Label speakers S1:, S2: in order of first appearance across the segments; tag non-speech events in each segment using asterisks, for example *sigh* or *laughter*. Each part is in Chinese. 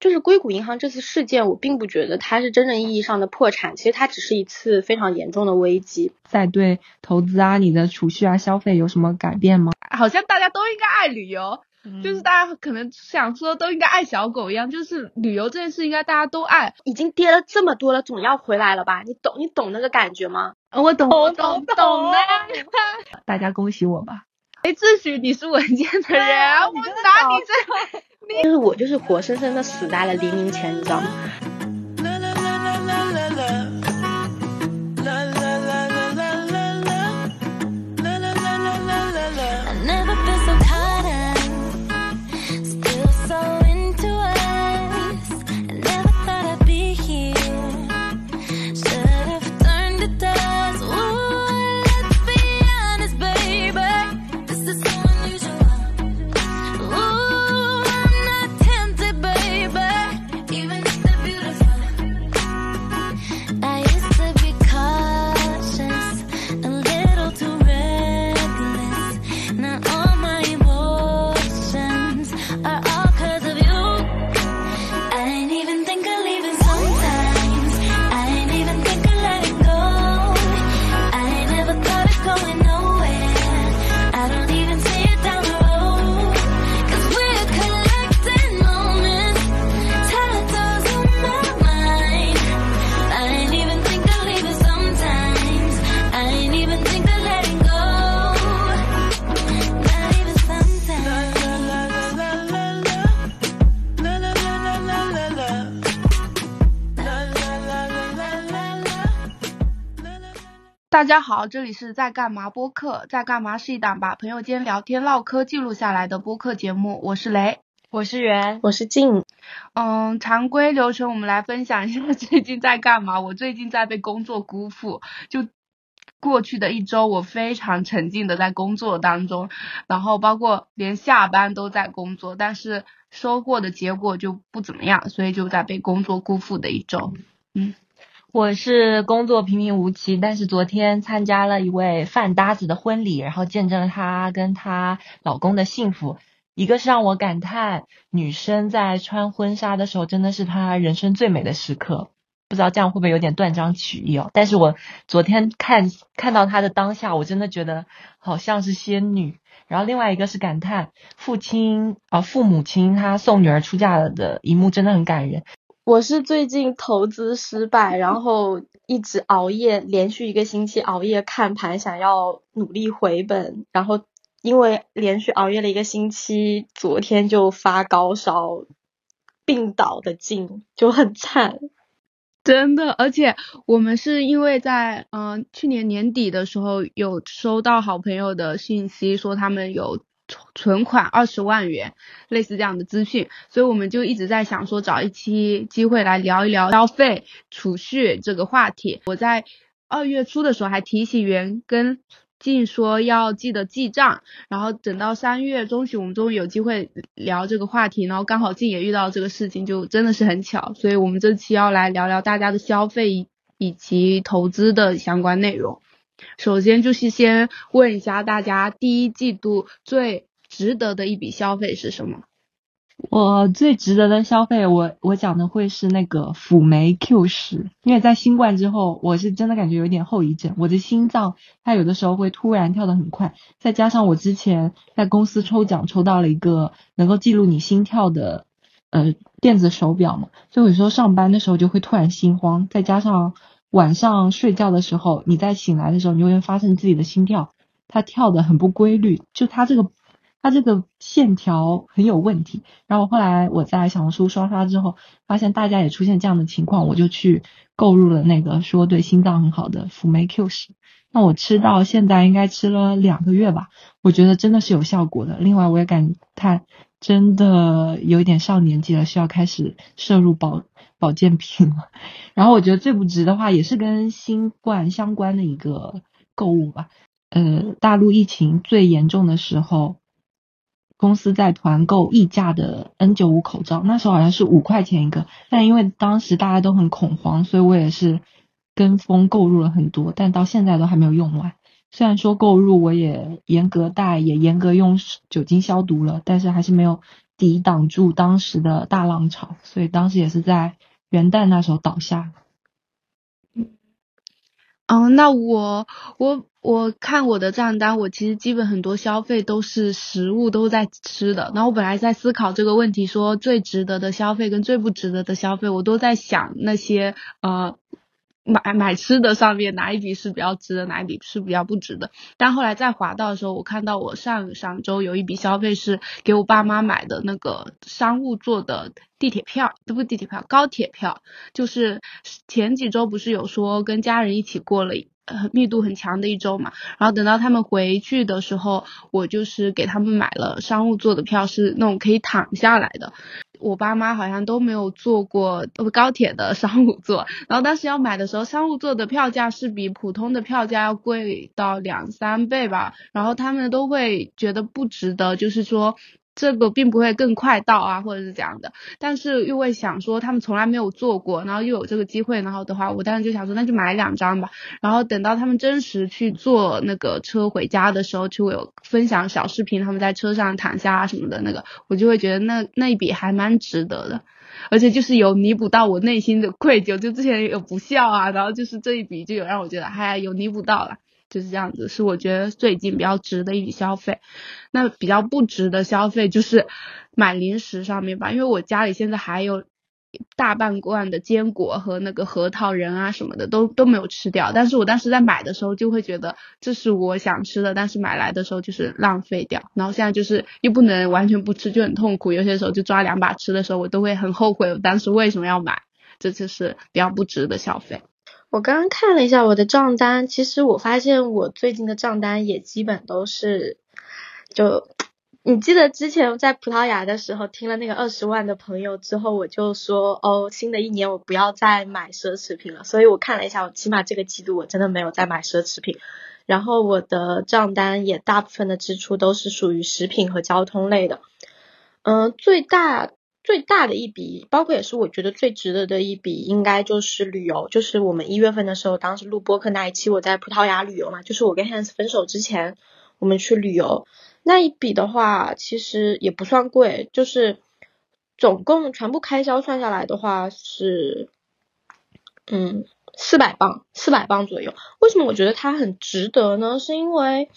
S1: 就是硅谷银行这次事件，我并不觉得它是真正意义上的破产，其实它只是一次非常严重的危机。
S2: 在对投资啊、你的储蓄啊、消费有什么改变吗？
S3: 好像大家都应该爱旅游，就是大家可能想说都应该爱小狗一样，就是旅游这件事应该大家都爱。
S1: 已经跌了这么多了，总要回来了吧？你懂你懂那个感觉吗？
S3: 我懂，我懂，懂的。
S2: 大家恭喜我吧！
S3: 哎，自诩你是稳健的人，我打你这。
S1: 就是我，就是活生生的死在了黎明前，你知道吗？
S3: 大家好，这里是在干嘛播客，在干嘛是一档把朋友间聊天唠嗑记录下来的播客节目。我是雷，
S4: 我是袁，
S1: 我是静。
S3: 嗯，常规流程我们来分享一下 *laughs* 最近在干嘛。我最近在被工作辜负，就过去的一周我非常沉浸的在工作当中，然后包括连下班都在工作，但是收获的结果就不怎么样，所以就在被工作辜负的一周。嗯。
S4: 我是工作平平无奇，但是昨天参加了一位饭搭子的婚礼，然后见证了她跟她老公的幸福。一个是让我感叹，女生在穿婚纱的时候真的是她人生最美的时刻。不知道这样会不会有点断章取义哦？但是我昨天看看到她的当下，我真的觉得好像是仙女。然后另外一个是感叹，父亲啊，父母亲他送女儿出嫁了的一幕真的很感人。
S1: 我是最近投资失败，然后一直熬夜，连续一个星期熬夜看盘，想要努力回本，然后因为连续熬夜了一个星期，昨天就发高烧，病倒的劲就很惨，
S3: 真的。而且我们是因为在嗯去年年底的时候有收到好朋友的信息，说他们有。存款二十万元，类似这样的资讯，所以我们就一直在想说找一期机会来聊一聊消费储蓄这个话题。我在二月初的时候还提醒袁跟静说要记得记账，然后等到三月中旬我们终于有机会聊这个话题，然后刚好静也遇到这个事情，就真的是很巧，所以我们这期要来聊聊大家的消费以及投资的相关内容。首先就是先问一下大家，第一季度最值得的一笔消费是什么？
S2: 我最值得的消费，我我讲的会是那个辅酶 Q 十，因为在新冠之后，我是真的感觉有点后遗症，我的心脏它有的时候会突然跳得很快，再加上我之前在公司抽奖抽到了一个能够记录你心跳的呃电子手表嘛，所以有时候上班的时候就会突然心慌，再加上。晚上睡觉的时候，你在醒来的时候，你会发现自己的心跳，它跳的很不规律，就它这个，它这个线条很有问题。然后后来我在小红书刷刷之后，发现大家也出现这样的情况，我就去购入了那个说对心脏很好的辅酶 Q 十。那我吃到现在应该吃了两个月吧，我觉得真的是有效果的。另外我也感叹，真的有一点上年纪了，需要开始摄入保。保健品了，*laughs* 然后我觉得最不值的话，也是跟新冠相关的一个购物吧。呃，大陆疫情最严重的时候，公司在团购溢价的 N 九五口罩，那时候好像是五块钱一个，但因为当时大家都很恐慌，所以我也是跟风购入了很多，但到现在都还没有用完。虽然说购入我也严格带，也严格用酒精消毒了，但是还是没有。抵挡住当时的大浪潮，所以当时也是在元旦那时候倒下。
S3: 嗯，那我我我看我的账单，我其实基本很多消费都是食物都在吃的。然后我本来在思考这个问题，说最值得的消费跟最不值得的消费，我都在想那些呃。买买吃的上面哪一笔是比较值的，哪一笔是比较不值的？但后来在滑道的时候，我看到我上上周有一笔消费是给我爸妈买的那个商务座的地铁票，这不地铁票，高铁票。就是前几周不是有说跟家人一起过了很密度很强的一周嘛，然后等到他们回去的时候，我就是给他们买了商务座的票，是那种可以躺下来的。我爸妈好像都没有坐过高铁的 *laughs* 商务座，然后当时要买的时候，商务座的票价是比普通的票价要贵到两三倍吧，然后他们都会觉得不值得，就是说。这个并不会更快到啊，或者是这样的，但是又会想说他们从来没有做过，然后又有这个机会，然后的话，我当时就想说那就买两张吧。然后等到他们真实去坐那个车回家的时候，就会有分享小视频，他们在车上躺下啊什么的那个，我就会觉得那那一笔还蛮值得的，而且就是有弥补到我内心的愧疚，就之前有不孝啊，然后就是这一笔就有让我觉得还有弥补到了。就是这样子，是我觉得最近比较值的一笔消费。那比较不值的消费就是买零食上面吧，因为我家里现在还有大半罐的坚果和那个核桃仁啊什么的都都没有吃掉。但是我当时在买的时候就会觉得这是我想吃的，但是买来的时候就是浪费掉。然后现在就是又不能完全不吃，就很痛苦。有些时候就抓两把吃的时候，我都会很后悔我当时为什么要买。这就是比较不值的消费。
S1: 我刚刚看了一下我的账单，其实我发现我最近的账单也基本都是，就你记得之前在葡萄牙的时候听了那个二十万的朋友之后，我就说哦，新的一年我不要再买奢侈品了。所以我看了一下，我起码这个季度我真的没有再买奢侈品。然后我的账单也大部分的支出都是属于食品和交通类的，嗯，最大。最大的一笔，包括也是我觉得最值得的一笔，应该就是旅游。就是我们一月份的时候，当时录播客那一期，我在葡萄牙旅游嘛，就是我跟 Hans 分手之前，我们去旅游那一笔的话，其实也不算贵，就是总共全部开销算下来的话是，嗯，四百磅，四百磅左右。为什么我觉得它很值得呢？是因为。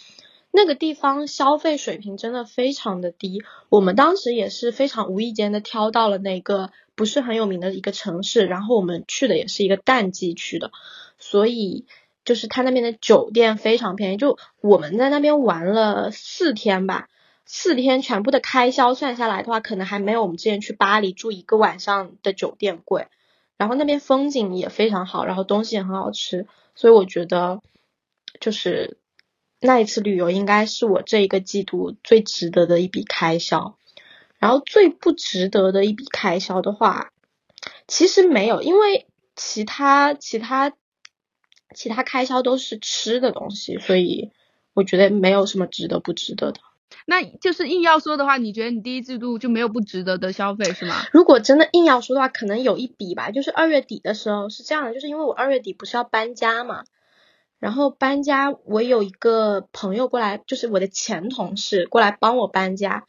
S1: 那个地方消费水平真的非常的低，我们当时也是非常无意间的挑到了那个不是很有名的一个城市，然后我们去的也是一个淡季去的，所以就是他那边的酒店非常便宜，就我们在那边玩了四天吧，四天全部的开销算下来的话，可能还没有我们之前去巴黎住一个晚上的酒店贵，然后那边风景也非常好，然后东西也很好吃，所以我觉得就是。那一次旅游应该是我这一个季度最值得的一笔开销，然后最不值得的一笔开销的话，其实没有，因为其他其他其他开销都是吃的东西，所以我觉得没有什么值得不值得的。
S3: 那就是硬要说的话，你觉得你第一季度就没有不值得的消费是吗？
S1: 如果真的硬要说的话，可能有一笔吧，就是二月底的时候是这样的，就是因为我二月底不是要搬家嘛。然后搬家，我有一个朋友过来，就是我的前同事过来帮我搬家，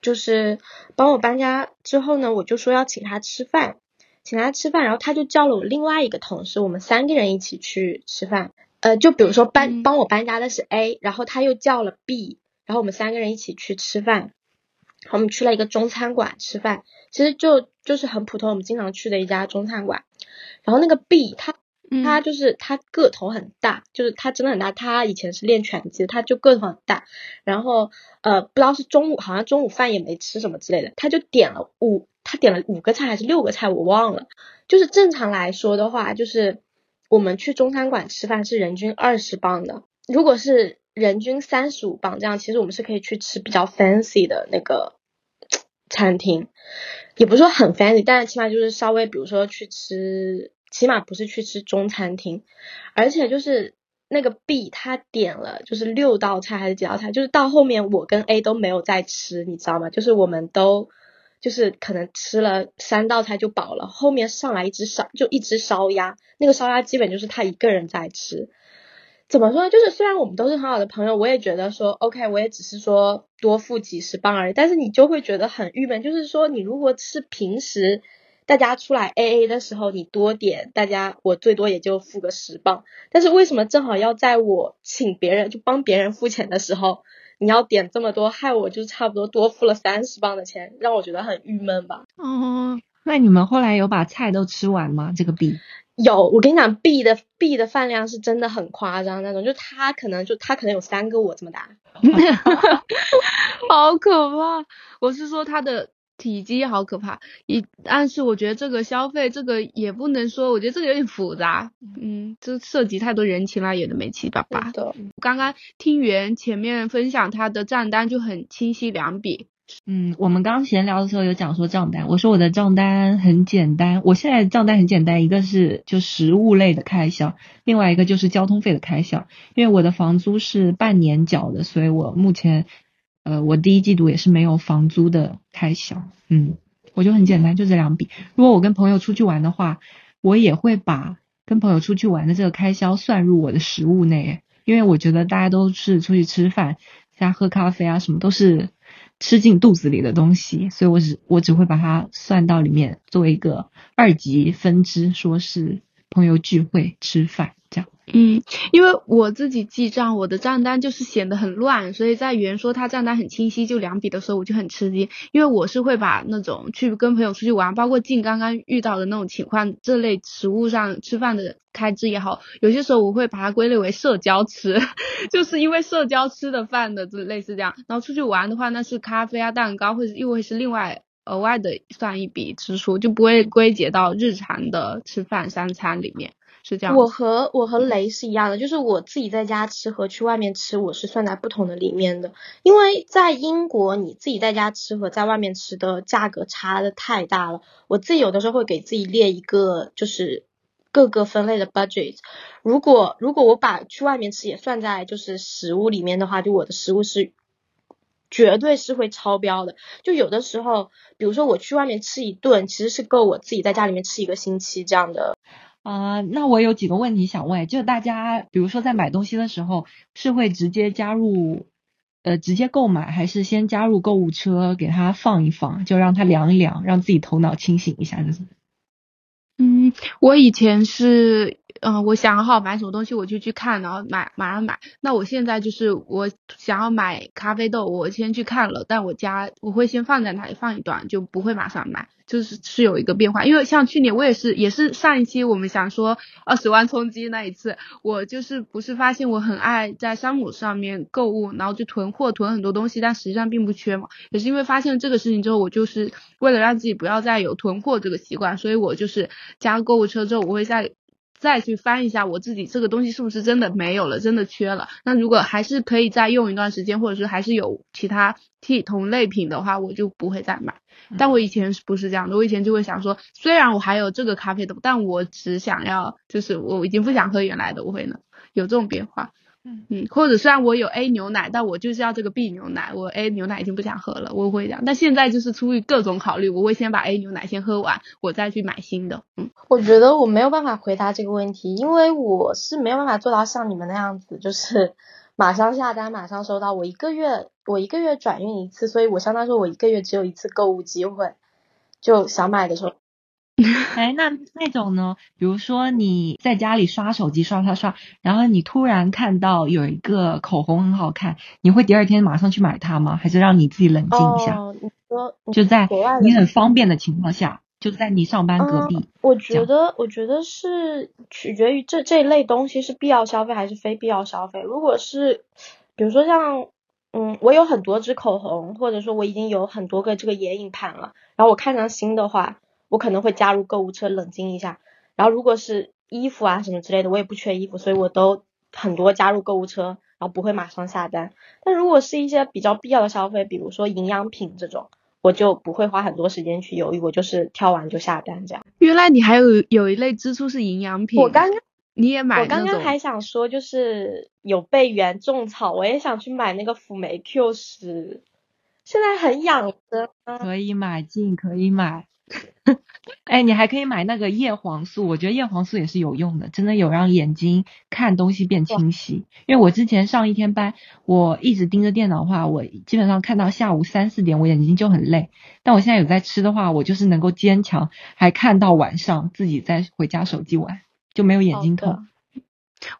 S1: 就是帮我搬家之后呢，我就说要请他吃饭，请他吃饭，然后他就叫了我另外一个同事，我们三个人一起去吃饭。呃，就比如说搬帮我搬家的是 A，然后他又叫了 B，然后我们三个人一起去吃饭。我们去了一个中餐馆吃饭，其实就就是很普通，我们经常去的一家中餐馆。然后那个 B 他。他就是他个头很大，就是他真的很大。他以前是练拳击，他就个头很大。然后呃，不知道是中午，好像中午饭也没吃什么之类的，他就点了五，他点了五个菜还是六个菜，我忘了。就是正常来说的话，就是我们去中餐馆吃饭是人均二十磅的，如果是人均三十五磅这样，其实我们是可以去吃比较 fancy 的那个餐厅，也不是说很 fancy，但是起码就是稍微，比如说去吃。起码不是去吃中餐厅，而且就是那个 B 他点了就是六道菜还是几道菜，就是到后面我跟 A 都没有再吃，你知道吗？就是我们都就是可能吃了三道菜就饱了，后面上来一只烧就一只烧鸭，那个烧鸭基本就是他一个人在吃。怎么说呢？就是虽然我们都是很好的朋友，我也觉得说，OK，我也只是说多付几十磅而已。但是你就会觉得很郁闷，就是说你如果是平时大家出来 AA 的时候，你多点，大家我最多也就付个十磅。但是为什么正好要在我请别人就帮别人付钱的时候，你要点这么多，害我就差不多多付了三十磅的钱，让我觉得很郁闷吧？
S3: 哦，
S2: 那你们后来有把菜都吃完吗？这个币？
S1: 有，我跟你讲，B 的 B 的饭量是真的很夸张那种，就他可能就他可能有三个我这么大，*laughs*
S3: 好可怕！我是说他的体积好可怕，一但是我觉得这个消费这个也不能说，我觉得这个有点复杂，嗯，这涉及太多人情了，有的没七八八。
S1: 的，
S3: 刚刚听袁前面分享他的账单就很清晰两笔，
S2: 嗯，我们刚刚闲聊的时候有讲说账单，我说我的账单很简单，我现在账单很简单，一个是就食物类的开销，另外一个就是交通费的开销，因为我的房租是半年缴的，所以我目前呃我第一季度也是没有房租的开销，嗯，我就很简单，就这两笔。如果我跟朋友出去玩的话，我也会把跟朋友出去玩的这个开销算入我的食物内，因为我觉得大家都是出去吃饭，加喝咖啡啊什么都是。吃进肚子里的东西，所以我只我只会把它算到里面，作为一个二级分支，说是朋友聚会吃饭这样。
S3: 嗯，因为我自己记账，我的账单就是显得很乱，所以在原说他账单很清晰就两笔的时候，我就很吃惊，因为我是会把那种去跟朋友出去玩，包括进刚刚遇到的那种情况，这类食物上吃饭的开支也好，有些时候我会把它归类为社交吃，*laughs* 就是因为社交吃的饭的，就类似这样。然后出去玩的话，那是咖啡啊、蛋糕，或者又会是另外额外的算一笔支出，就不会归结到日常的吃饭三餐里面。是这样，
S1: 我和我和雷是一样的，就是我自己在家吃和去外面吃，我是算在不同的里面的。因为在英国，你自己在家吃和在外面吃的价格差的太大了。我自己有的时候会给自己列一个，就是各个分类的 budget。如果如果我把去外面吃也算在就是食物里面的话，就我的食物是绝对是会超标的。就有的时候，比如说我去外面吃一顿，其实是够我自己在家里面吃一个星期这样的。
S2: 啊，那我有几个问题想问，就大家比如说在买东西的时候，是会直接加入，呃，直接购买，还是先加入购物车给它放一放，就让它凉一凉，让自己头脑清醒一下？
S3: 就是嗯，我以前是。嗯，我想好买什么东西，我就去看，然后买马上买。那我现在就是我想要买咖啡豆，我先去看了，但我家我会先放在那里放一段，就不会马上买，就是是有一个变化。因为像去年我也是，也是上一期我们想说二十万冲击那一次，我就是不是发现我很爱在山姆上面购物，然后就囤货囤很多东西，但实际上并不缺嘛。也是因为发现这个事情之后，我就是为了让自己不要再有囤货这个习惯，所以我就是加购物车之后，我会在。再去翻一下我自己这个东西是不是真的没有了，真的缺了。那如果还是可以再用一段时间，或者是还是有其他替同类品的话，我就不会再买。但我以前是不是这样的？我以前就会想说，虽然我还有这个咖啡豆，但我只想要，就是我已经不想喝原来的，我会呢有这种变化。嗯嗯，或者虽然我有 A 牛奶，但我就是要这个 B 牛奶，我 A 牛奶已经不想喝了，我会这样。但现在就是出于各种考虑，我会先把 A 牛奶先喝完，我再去买新的。嗯，
S1: 我觉得我没有办法回答这个问题，因为我是没有办法做到像你们那样子，就是马上下单马上收到。我一个月我一个月转运一次，所以我相当于说我一个月只有一次购物机会，就想买的时候。*laughs*
S2: 哎，那那种呢？比如说你在家里刷手机刷刷刷，然后你突然看到有一个口红很好看，你会第二天马上去买它吗？还是让你自己冷静一下？
S1: 哦，你说
S2: 就在你很方便的情况下，就在你上班隔壁。
S1: 我觉得，我觉得是取决于这这一类东西是必要消费还是非必要消费。如果是，比如说像，嗯，我有很多支口红，或者说我已经有很多个这个眼影盘了，然后我看上新的话。我可能会加入购物车冷静一下，然后如果是衣服啊什么之类的，我也不缺衣服，所以我都很多加入购物车，然后不会马上下单。但如果是一些比较必要的消费，比如说营养品这种，我就不会花很多时间去犹豫，我就是挑完就下单这样。
S3: 原来你还有有一类支出是营养品，
S1: 我刚刚
S3: 你也买，
S1: 我刚刚还想说就是有备原种草，我也想去买那个辅酶 Q 十，现在很养生，
S2: 可以买进，可以买。哎，你还可以买那个叶黄素，我觉得叶黄素也是有用的，真的有让眼睛看东西变清晰。因为我之前上一天班，我一直盯着电脑的话，我基本上看到下午三四点，我眼睛就很累。但我现在有在吃的话，我就是能够坚强，还看到晚上自己再回家手机玩，就没有眼睛痛。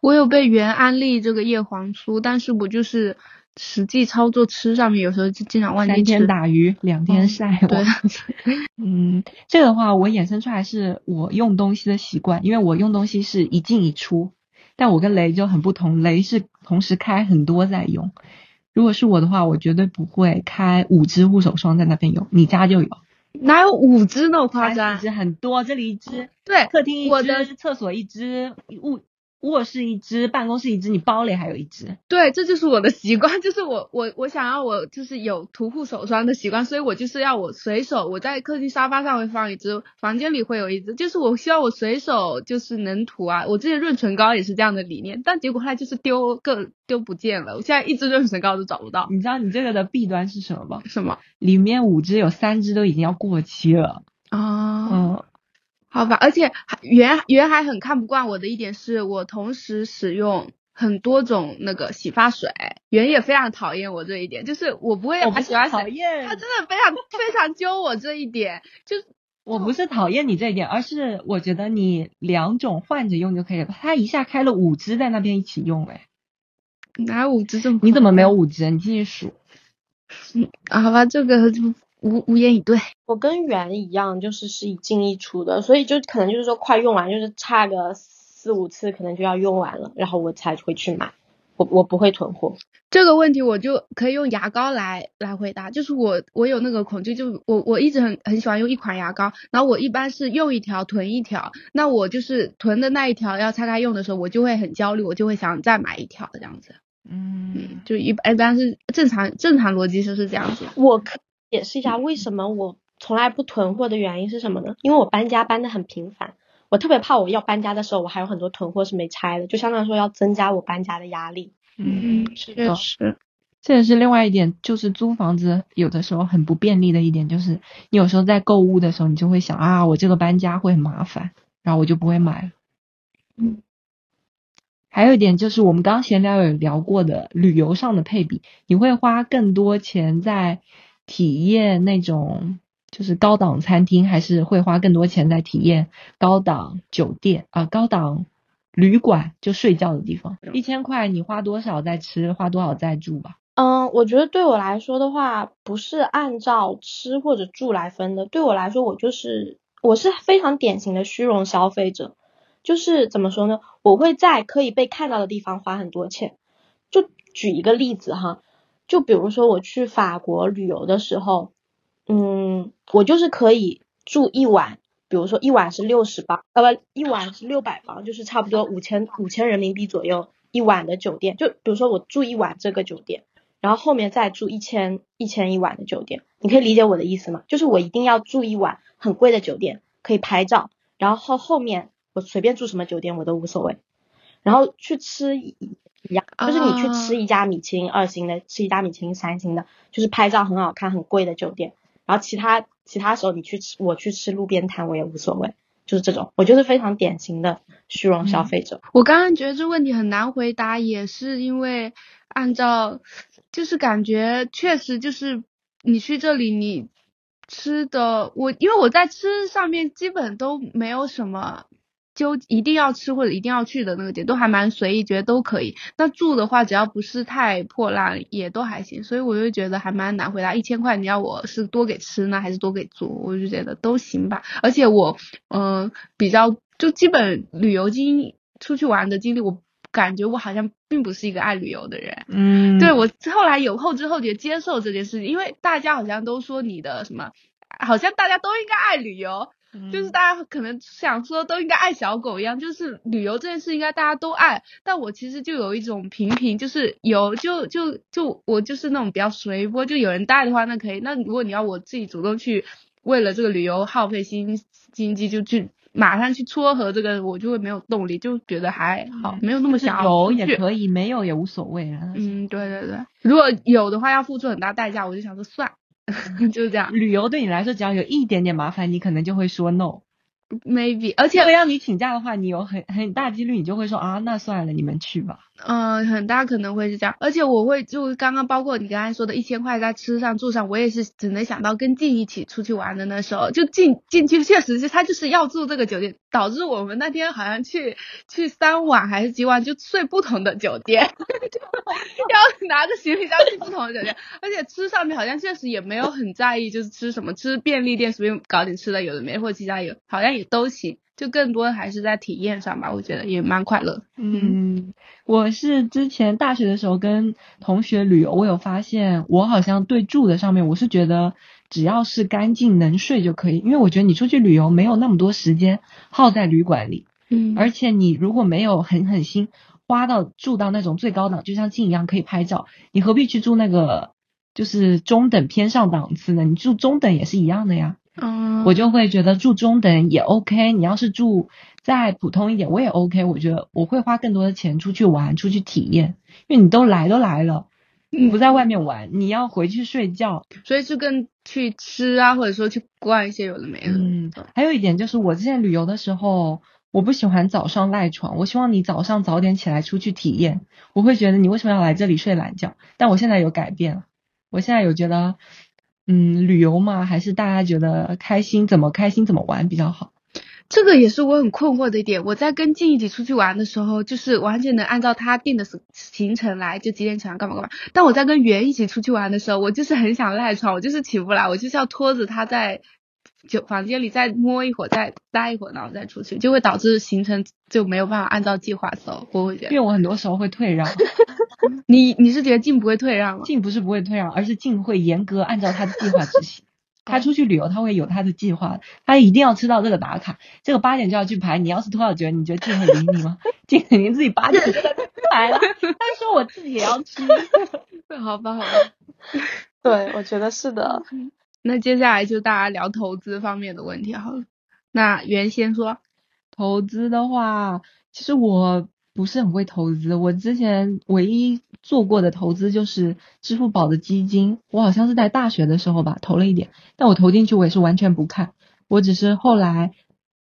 S3: 我有被原安利这个叶黄素，但是我就是实际操作吃上面，有时候就经常忘记吃。
S2: 三天打鱼两天晒网。
S3: 对，*laughs*
S2: 嗯，这个的话我衍生出来是我用东西的习惯，因为我用东西是一进一出，但我跟雷就很不同，雷是同时开很多在用。如果是我的话，我绝对不会开五支护手霜在那边用，你家就有。
S3: 哪有五支那么夸张？
S2: 一支很多，这里一支，
S3: 对，
S2: 客厅一
S3: 我的
S2: 支，厕所一支，物卧室一支，办公室一支，你包里还有一支。
S3: 对，这就是我的习惯，*laughs* 就是我我我想要我就是有涂护手霜的习惯，所以我就是要我随手我在客厅沙发上会放一支，房间里会有一支，就是我希望我随手就是能涂啊。我之前润唇膏也是这样的理念，但结果后来就是丢个丢不见了，我现在一支润唇膏都找不到。
S2: 你知道你这个的弊端是什么吗？
S3: 什么
S2: 里面五支有三支都已经要过期了。
S3: 好吧，而且还原原还很看不惯我的一点是我同时使用很多种那个洗发水，原也非常讨厌我这一点，就是我不会
S2: 我不是
S3: 把洗发水，
S2: 讨厌
S3: 他，真的非常非常揪我这一点，就 *laughs*
S2: 我不是讨厌你这一点，而是我觉得你两种换着用就可以了。他一下开了五支在那边一起用，哎，
S3: 哪有五支这么？
S2: 你怎么没有？五支？你继续数。
S3: 嗯好吧，这个就无无言以对。
S1: 我跟圆一样，就是是一进一出的，所以就可能就是说快用完，就是差个四五次可能就要用完了，然后我才会去买。我我不会囤货。
S3: 这个问题我就可以用牙膏来来回答，就是我我有那个恐惧，就我我一直很很喜欢用一款牙膏，然后我一般是用一条囤一条，那我就是囤的那一条要拆开用的时候，我就会很焦虑，我就会想再买一条这样子，
S2: 嗯，
S3: 就一一般是正常正常逻辑就是这样子。
S1: 我可以解释一下为什么我从来不囤货的原因是什么呢？因为我搬家搬的很频繁，我特别怕我要搬家的时候，我还有很多囤货是没拆的，就相当于说要增加我搬家的压力。
S2: 嗯，是的，
S3: 是，
S2: 这也是另外一点，就是租房子有的时候很不便利的一点，就是你有时候在购物的时候，你就会想啊，我这个搬家会很麻烦，然后我就不会买了。
S3: 嗯，
S2: 还有一点就是我们刚刚闲聊有聊过的旅游上的配比，你会花更多钱在体验那种就是高档餐厅，还是会花更多钱在体验高档酒店啊、高档旅馆就睡觉的地方？一千块你花多少在吃，花多少在住吧？
S1: 嗯，我觉得对我来说的话，不是按照吃或者住来分的。对我来说，我就是我是非常典型的虚荣消费者。就是怎么说呢？我会在可以被看到的地方花很多钱。就举一个例子哈，就比如说我去法国旅游的时候，嗯，我就是可以住一晚，比如说一晚是六十磅，呃不，一晚是六百磅，就是差不多五千五千人民币左右一晚的酒店。就比如说我住一晚这个酒店。然后后面再住一千一千一晚的酒店，你可以理解我的意思吗？就是我一定要住一晚很贵的酒店，可以拍照，然后后面我随便住什么酒店我都无所谓。然后去吃一一样，就是你去吃一家米其林二星的，吃一家米其林三星的，就是拍照很好看很贵的酒店。然后其他其他时候你去吃，我去吃路边摊我也无所谓，就是这种，我就是非常典型的虚荣消费者。
S3: 我刚刚觉得这问题很难回答，也是因为按照。就是感觉确实就是你去这里你吃的我因为我在吃上面基本都没有什么就一定要吃或者一定要去的那个点都还蛮随意，觉得都可以。那住的话只要不是太破烂也都还行，所以我就觉得还蛮难回答。一千块你要我是多给吃呢还是多给住，我就觉得都行吧。而且我嗯比较就基本旅游经出去玩的经历我。感觉我好像并不是一个爱旅游的人，
S2: 嗯，
S3: 对我后来有后知后觉接受这件事情，因为大家好像都说你的什么，好像大家都应该爱旅游，就是大家可能想说都应该爱小狗一样，就是旅游这件事应该大家都爱，但我其实就有一种平平，就是有就就就我就是那种比较随波，就有人带的话那可以，那如果你要我自己主动去为了这个旅游耗费心经济就去。马上去撮合这个，我就会没有动力，就觉得还好，没有那么想
S2: 有也可以，没有也无所谓啊。
S3: 嗯，对对对，如果有的话要付出很大代价，我就想说算，*laughs* 就这样
S2: 旅游对你来说，只要有一点点麻烦，你可能就会说 no。
S3: ，maybe，而且
S2: 如果让你请假的话，你有很很大几率你就会说啊，那算了，你们去吧。
S3: 嗯，很大可能会是这样，而且我会就刚刚包括你刚才说的一千块在吃上住上，我也是只能想到跟静一起出去玩的那时候，就静静去确实是他就是要住这个酒店，导致我们那天好像去去三晚还是几晚就睡不同的酒店，*laughs* 要拿着行李箱去不同的酒店，而且吃上面好像确实也没有很在意，就是吃什么吃便利店随便搞点吃的有的没，或者其他有好像也都行，就更多还是在体验上吧，我觉得也蛮快乐。
S2: 嗯，我是之前大学的时候跟同学旅游，我有发现，我好像对住的上面，我是觉得只要是干净能睡就可以，因为我觉得你出去旅游没有那么多时间耗在旅馆里，
S3: 嗯
S2: 而且你如果没有狠狠心花到住到那种最高档，就像静一样可以拍照，你何必去住那个就是中等偏上档次呢？你住中等也是一样的呀。
S3: 嗯，
S2: 我就会觉得住中等也 OK，你要是住再普通一点，我也 OK。我觉得我会花更多的钱出去玩，出去体验，因为你都来都来了，
S3: 你
S2: 不在外面玩，你要回去睡觉。
S3: 所以就跟去吃啊，或者说去逛一些有的没的。
S2: 嗯，还有一点就是我之前旅游的时候，我不喜欢早上赖床，我希望你早上早点起来出去体验。我会觉得你为什么要来这里睡懒觉？但我现在有改变了，我现在有觉得，嗯，旅游嘛，还是大家觉得开心，怎么开心怎么玩比较好。
S3: 这个也是我很困惑的一点。我在跟静一起出去玩的时候，就是完全能按照他定的行程来，就几点起床干嘛干嘛。但我在跟圆一起出去玩的时候，我就是很想赖床，我就是起不来，我就是要拖着他在就房间里再摸一会儿，再待一会儿，然后再出去，就会导致行程就没有办法按照计划走。我会觉得，
S2: 因为我很多时候会退让，*laughs*
S3: 你你是觉得静不会退让吗？
S2: 静不是不会退让，而是静会严格按照他的计划执行。*laughs* 他出去旅游，他会有他的计划，他一定要吃到这个打卡，这个八点就要去排。你要是拖到九点，你觉得静会理你吗？静肯定自己八点就在排了。他说我自己也要吃。*laughs*
S3: 好吧，好吧。
S1: 对，我觉得是的。
S3: 那接下来就大家聊投资方面的问题好了。那原先说，
S2: 投资的话，其实我不是很会投资。我之前唯一做过的投资就是支付宝的基金，我好像是在大学的时候吧投了一点，但我投进去我也是完全不看，我只是后来，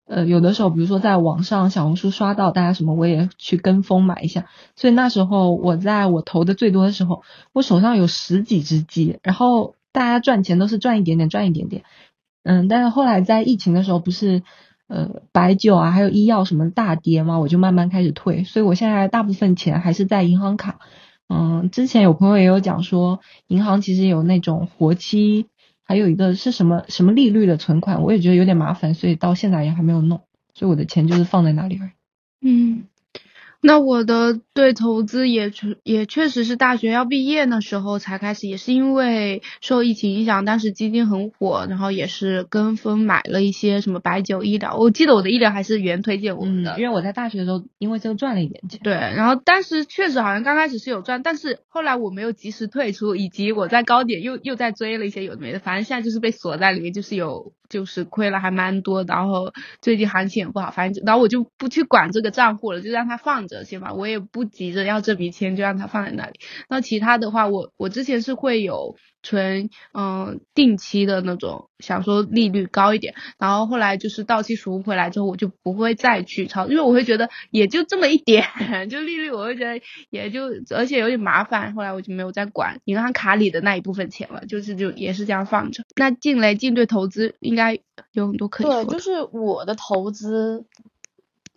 S2: 呃，有的时候比如说在网上小红书刷到大家什么，我也去跟风买一下。所以那时候我在我投的最多的时候，我手上有十几只鸡，然后大家赚钱都是赚一点点，赚一点点。嗯，但是后来在疫情的时候，不是呃白酒啊，还有医药什么大跌嘛，我就慢慢开始退，所以我现在大部分钱还是在银行卡。嗯，之前有朋友也有讲说，银行其实有那种活期，还有一个是什么什么利率的存款，我也觉得有点麻烦，所以到现在也还没有弄，所以我的钱就是放在那里而已。
S3: 嗯，那我的对投资也确也确实是大学要毕业那时候才开始，也是因为受疫情影响，当时基金很火，然后也是跟风买了一些什么白酒医疗，我记得我的医疗还是原推荐我
S2: 嗯
S3: 的，，
S2: 因为我在大学的时候因为这个赚了一点钱。
S3: 对，然后当时确实好像刚开始是有赚，但是后来我没有及时退出，以及我在高点又又在追了一些有的没的，反正现在就是被锁在里面，就是有就是亏了还蛮多，然后最近行情也不好，反正然后我就不去管这个账户了，就让它放着先吧，我也不急着要这笔钱，就让它放在那里。那其他的话，我我之前是会有存嗯、定期的那种，想说利率高一点，然后后来就是到期赎回来之后，我就不会再去超，因为我会觉得也就这么一点，*laughs* 就利率我会觉得也就而且有点麻烦，后来我就没有再管银行卡里的那一部分钱了，就是就也是这样放着。那进来进对投资应该有很多可以说，
S1: 就是我的投资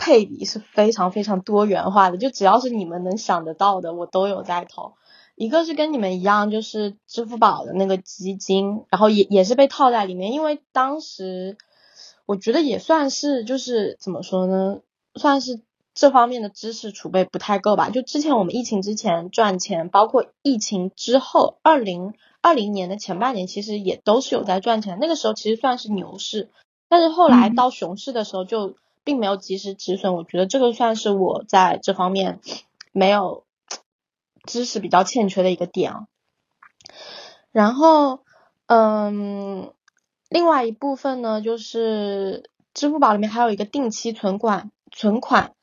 S1: 配比是非常非常多元化的，就只要是你们能想得到的，我都有在投。一个是跟你们一样，就是支付宝的那个基金，然后也也是被套在里面，因为当时我觉得也算是就是怎么说呢，算是这方面的知识储备不太够吧。就之前我们疫情之前赚钱，包括疫情之后，二零二零年的前半年其实也都是有在赚钱，那个时候其实算是牛市，但是后来
S3: 嗯
S1: 到熊市的时候就并没有及时止损，我觉得这个算是我在这方面没有知识比较欠缺的一个点啊。然后，嗯，另外一部分呢，就是支付宝里面还有一个定期存款，存款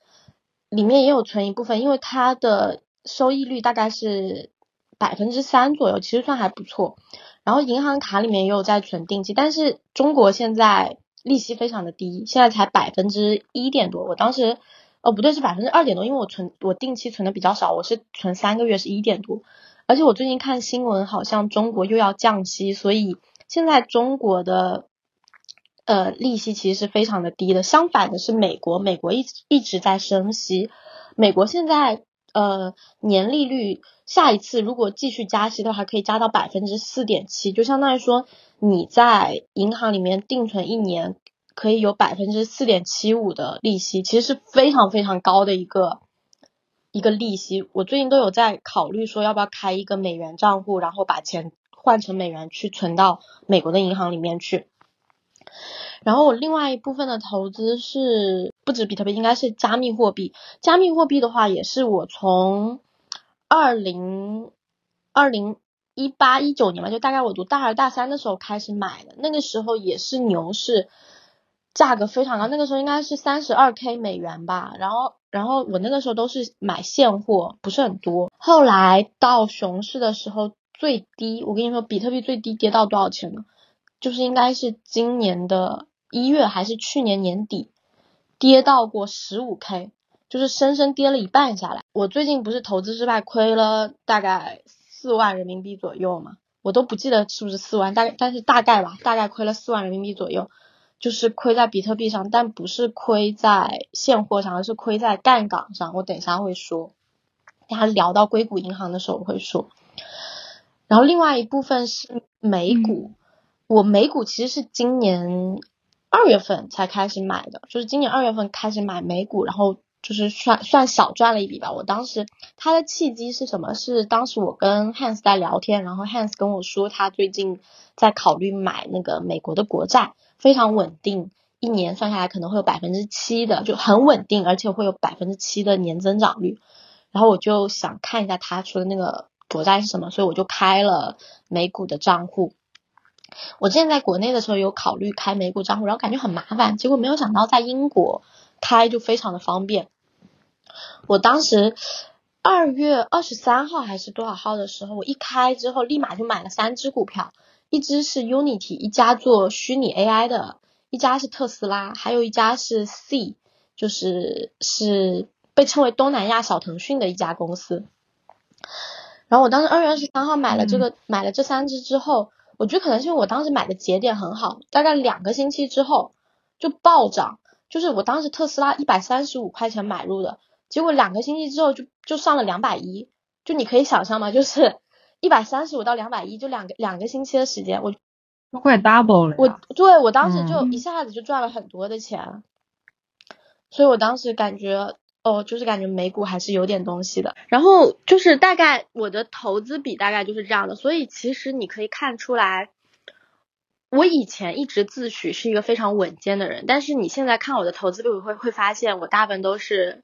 S1: 里面也有存一部分，因为它的收益率大概是百分之三左右，其实算还不错。然后银行卡里面也有在存定期，但是中国现在利息非常的低，现在才百分之一点多。我当时哦不对是百分之二点多，因为我存我定期存的比较少，我是存三个月是一点多。而且我最近看新闻，好像中国又要降息，所以现在中国的呃利息其实是非常的低的。相反的是美国，美国一直一直在升息，美国现在呃年利率下一次如果继续加息的话，可以加到百分之四点七，就相当于说你在银行里面定存一年可以有百分之四点七五的利息，其实是非常非常高的一个。一个利息，我最近都有在考虑说要不要开一个美元账户，然后把钱换成美元去存到美国的银行里面去。然后我另外一部分的投资是不止比特币，应该是加密货币。加密货币的话，也是我从二零二零一八一九年吧，就大概我读大二大三的时候开始买的，那个时候也是牛市。价格非常高，那个时候应该是三十二 K 美元吧，然后，然后我那个时候都是买现货，不是很多。后来到熊市的时候最低，我跟你说，比特币最低跌到多少钱呢？就是应该是今年的一月还是去年年底，跌到过十五 K，就是深深跌了一半下来。我最近不是投资失败，亏了大概四万人民币左右嘛，我都不记得是不是四万，大概但是大概吧，大概亏了四万人民币左右。就是亏在比特币上，但不是亏在现货上，而是亏在杠杆上。我等一下会说，大家聊到硅谷银行的时候我会说。然后另外一部分是美股，我美股其实是今年二月份才开始买的，就是今年二月份开始买美股，然后就是算算小赚了一笔吧。我当时他的契机是什么？是当时我跟 Hans 在聊天，然后 Hans 跟我说他最近在考虑买那个美国的国债。非常稳定，一年算下来可能会有百分之七的，就很稳定，而且会有百分之七的年增长率。然后我就想看一下他出的那个国债是什么，所以我就开了美股的账户。我之前在国内的时候有考虑开美股账户，然后感觉很麻烦，结果没有想到在英国开就非常的方便。我当时二月二十三号还是多少号的时候，我一开之后立马就买了三只股票。一只是 Unity，一家做虚拟 AI 的，一家是特斯拉，还有一家是 C，就是是被称为东南亚小腾讯的一家公司。然后我当时二月二十三号买了这个，买了这三只之后，我觉得可能是因为我当时买的节点很好，大概两个星期之后就暴涨，就是我当时特斯拉一百三十五块钱买入的，结果两个星期之后就就上了两百一，就你可以想象吗？就是。一百三十五到两百一，就两个两个星期的时间，我
S2: 都快 double 了。
S1: 我对我当时就一下子就赚了很多的钱，所以我当时感觉哦，就是感觉美股还是有点东西的。然后就是大概我的投资比大概就是这样的，所以其实你可以看出来，我以前一直自诩是一个非常稳健的人，但是你现在看我的投资比，会会发现我大部分都是。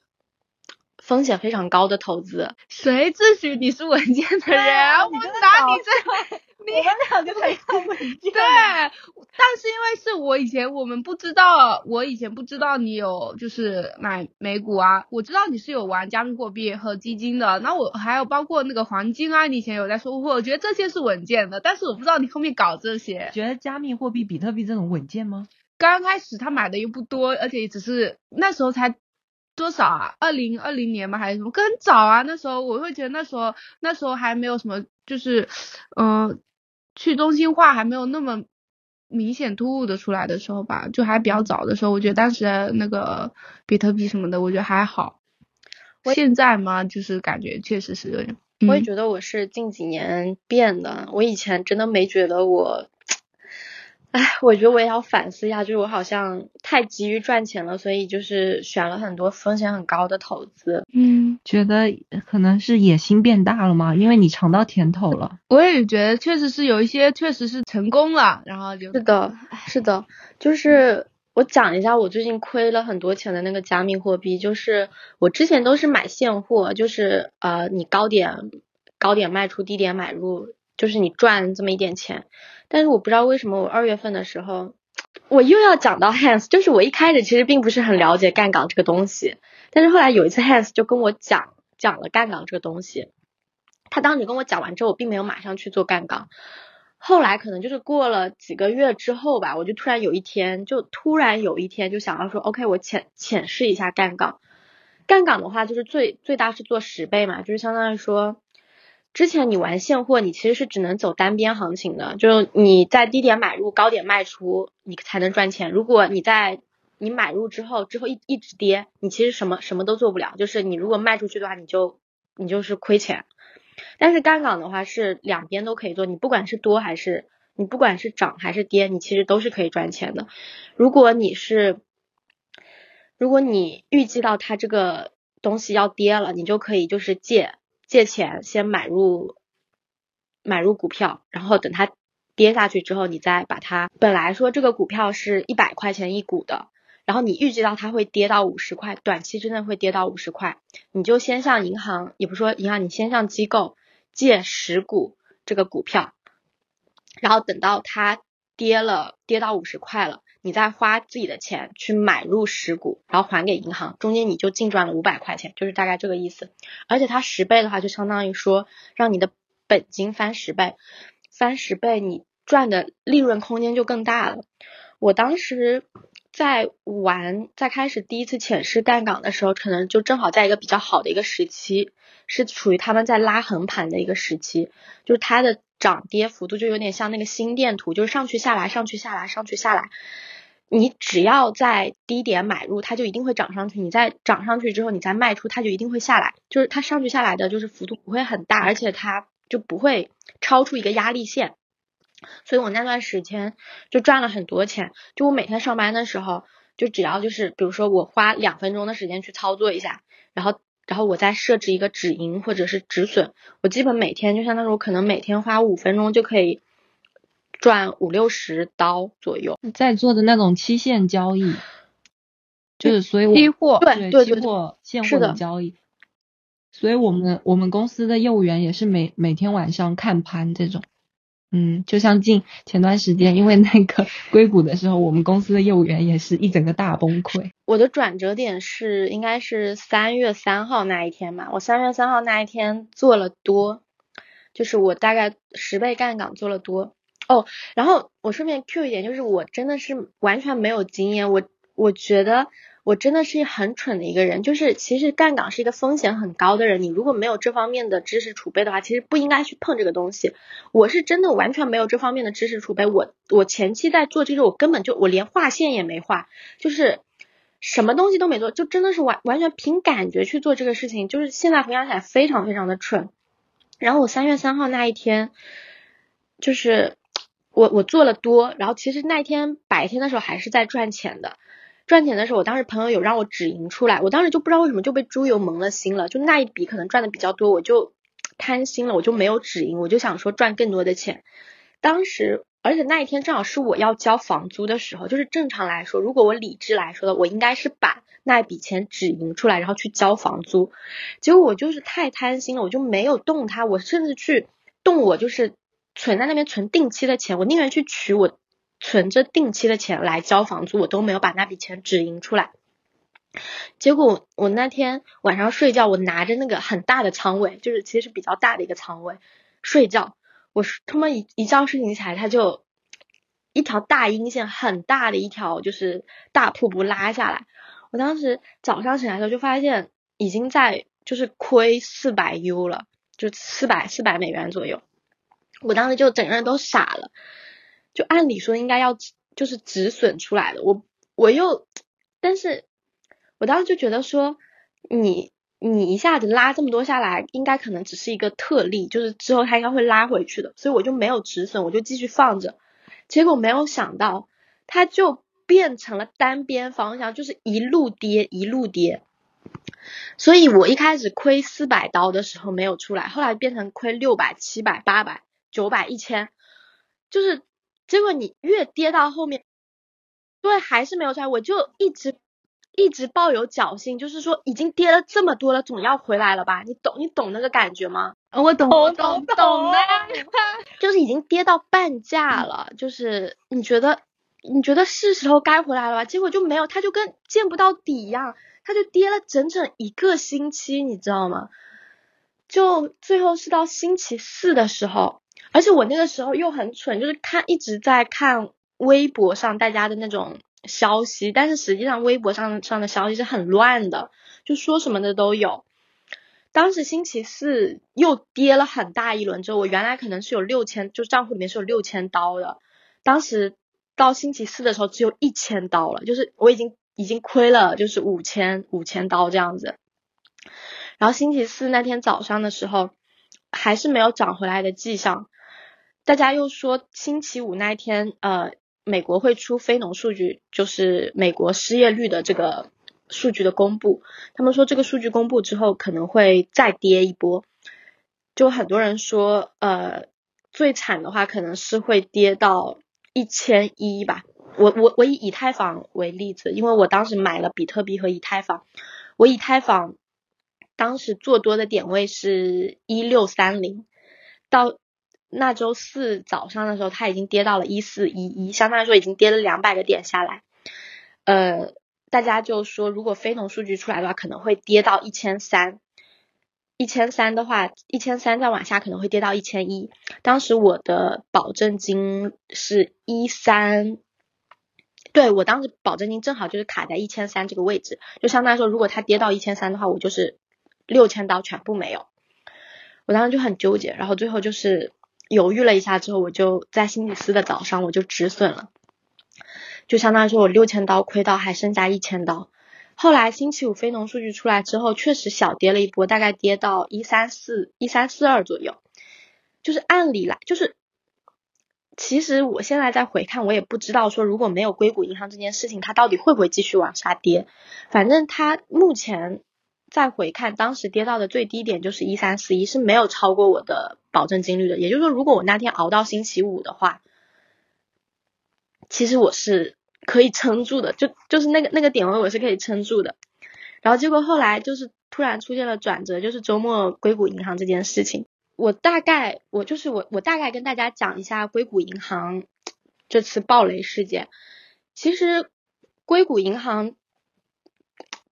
S1: 风险非常高的投资，
S3: 谁自诩你是稳健的人？我打你这，
S2: 你们两个才是稳健。对，
S3: 但是因为是我以前我们不知道，我以前不知道你有就是买美股啊，我知道你是有玩加密货币和基金的，那我还有包括那个黄金啊，你以前有在说，我觉得这些是稳健的，但是我不知道你后面搞这些，
S2: 觉得加密货币比特币这种稳健吗？
S3: 刚开始他买的又不多，而且只是那时候才。多少啊？二零二零年吗？还是什么？更早啊！那时候我会觉得那时候那时候还没有什么，就是嗯，去中心化还没有那么明显突兀的出来的时候吧，就还比较早的时候，我觉得当时那个比特币什么的，我觉得还好。现在嘛，就是感觉确实是有点。
S1: 我也觉得我是近几年变的，我以前真的没觉得我。哎，我觉得我也要反思一下，就是我好像太急于赚钱了，所以就是选了很多风险很高的投资。
S3: 嗯，
S2: 觉得可能是野心变大了吗？因为你尝到甜头了。
S3: 我也觉得确实是有一些确实是成功了，然后就
S1: 是的，是的，就是我讲一下我最近亏了很多钱的那个加密货币，就是我之前都是买现货，就是呃你高点高点卖出，低点买入，就是你赚这么一点钱。但是我不知道为什么我二月份的时候，我又要讲到 Hans，就是我一开始其实并不是很了解干岗这个东西，但是后来有一次 Hans 就跟我讲讲了干岗这个东西，他当时跟我讲完之后，我并没有马上去做干岗，后来可能就是过了几个月之后吧，我就突然有一天，就突然有一天就想要说，OK，我浅浅试一下干岗。干岗的话，就是最最大是做十倍嘛，就是相当于说，之前你玩现货，你其实是只能走单边行情的，就你在低点买入，高点卖出，你才能赚钱。如果你在你买入之后，之后一一直跌，你其实什么什么都做不了，就是你如果卖出去的话，你就你就是亏钱。但是干岗的话是两边都可以做，你不管是多还是你不管是涨还是跌，你其实都是可以赚钱的。如果你是如果你预计到它这个东西要跌了，你就可以就是借借钱先买入买入股票，然后等它跌下去之后，你再把它本来说这个股票是一百块钱一股的。然后你预计到它会跌到五十块，短期之内会跌到五十块，你就先向银行，也不说银行，你先向机构借十股这个股票，然后等到它跌了，跌到五十块了，你再花自己的钱去买入十股，然后还给银行，中间你就净赚了五百块钱，就是大概这个意思。而且它十倍的话，就相当于说让你的本金翻十倍，翻十倍，你赚的利润空间就更大了。我当时。在玩，在开始第一次浅试干岗的时候，可能就正好在一个比较好的一个时期，是处于他们在拉横盘的一个时期，就是它的涨跌幅度就有点像那个心电图，就是上去下来，上去下来，上去下来。你只要在低点买入，它就一定会涨上去；你在涨上去之后，你再卖出，它就一定会下来。就是它上去下来的就是幅度不会很大，而且它就不会超出一个压力线。所以我那段时间就赚了很多钱，就我每天上班的时候，就只要就是比如说我花两分钟的时间去操作一下，然后然后我再设置一个止盈或者是止损，我基本每天就相当于我可能每天花五分钟就可以赚五六十刀左右。
S2: 在做的那种期限交易，就是所以
S3: 期货
S1: 对对
S2: 期货现货
S1: 的
S2: 交易，所以我们我们公司的业务员也是每每天晚上看盘这种。嗯，就像近前段时间，因为那个 *laughs* 硅谷的时候，我们公司的业务员也是一整个大崩溃。
S1: 我的转折点是应该是三月三号那一天嘛，我三月三号那一天做了多，就是我大概十倍干岗做了多哦。然后我顺便 Q 一点，就是我真的是完全没有经验，我我觉得。我真的是很蠢的一个人，就是其实干岗是一个风险很高的人，你如果没有这方面的知识储备的话，其实不应该去碰这个东西。我是真的完全没有这方面的知识储备，我我前期在做这个，我根本就我连画线也没画，就是什么东西都没做，就真的是完完全凭感觉去做这个事情，就是现在回想起来非常非常的蠢。然后我三月三号那一天，就是我我做了多，然后其实那天白天的时候还是在赚钱的。赚钱的时候，我当时朋友有让我止盈出来，我当时就不知道为什么就被猪油蒙了心了，就那一笔可能赚的比较多，我就贪心了，我就没有止盈，我就想说赚更多的钱。当时，而且那一天正好是我要交房租的时候，就是正常来说，如果我理智来说的，我应该是把那一笔钱止盈出来，然后去交房租。结果我就是太贪心了，我就没有动它，我甚至去动我就是存在那边存定期的钱，我宁愿去取我。存着定期的钱来交房租，我都没有把那笔钱止盈出来。结果我那天晚上睡觉，我拿着那个很大的仓位，就是其实比较大的一个仓位睡觉，我他妈一一觉睡醒起来，它就一条大阴线，很大的一条就是大瀑布拉下来。我当时早上醒来的时候就发现已经在就是亏四百 U 了，就四百四百美元左右。我当时就整个人都傻了。就按理说应该要就是止损出来的，我我又，但是我当时就觉得说，你你一下子拉这么多下来，应该可能只是一个特例，就是之后它应该会拉回去的，所以我就没有止损，我就继续放着。结果没有想到，它就变成了单边方向，就是一路跌一路跌。所以我一开始亏四百刀的时候没有出来，后来变成亏六百、七百、八百、九百、一千，就是。结果你越跌到后面，对，还是没有出来，我就一直一直抱有侥幸，就是说已经跌了这么多了，总要回来了吧？你懂你懂那个感觉吗？
S3: 我懂，我懂懂的，*laughs*
S1: 就是已经跌到半价了，就是你觉得你觉得是时候该回来了吧？结果就没有，它就跟见不到底一样，它就跌了整整一个星期，你知道吗？就最后是到星期四的时候。而且我那个时候又很蠢，就是看一直在看微博上大家的那种消息，但是实际上微博上上的消息是很乱的，就说什么的都有。当时星期四又跌了很大一轮之后，我原来可能是有六千，就账户里面是有六千刀的，当时到星期四的时候只有一千刀了，就是我已经已经亏了，就是五千五千刀这样子。然后星期四那天早上的时候，还是没有涨回来的迹象，大家又说星期五那一天，呃，美国会出非农数据，就是美国失业率的这个。数据的公布，他们说这个数据公布之后可能会再跌一波，就很多人说，呃，最惨的话可能是会跌到一千一吧。我我我以以太坊为例子，因为我当时买了比特币和以太坊，我以太坊当时做多的点位是一六三零，到那周四早上的时候，它已经跌到了一四一一，相当于说已经跌了两百个点下来，呃。大家就说，如果非农数据出来的话，可能会跌到一千三，一千三的话，一千三再往下可能会跌到一千一。当时我的保证金是一三，对我当时保证金正好就是卡在一千三这个位置，就相当于说，如果它跌到一千三的话，我就是六千刀全部没有。我当时就很纠结，然后最后就是犹豫了一下之后，我就在星期四的早上我就止损了。就相当于说我六千刀亏到还剩下一千刀，后来星期五非农数据出来之后，确实小跌了一波，大概跌到一三四一三四二左右。就是按理来，就是其实我现在再回看，我也不知道说如果没有硅谷银行这件事情，它到底会不会继续往下跌。反正它目前再回看，当时跌到的最低点就是一三四一，是没有超过我的保证金率的。也就是说，如果我那天熬到星期五的话。其实我是可以撑住的，就就是那个那个点位我是可以撑住的，然后结果后来就是突然出现了转折，就是周末硅谷银行这件事情，我大概我就是我我大概跟大家讲一下硅谷银行这次暴雷事件。其实硅谷银行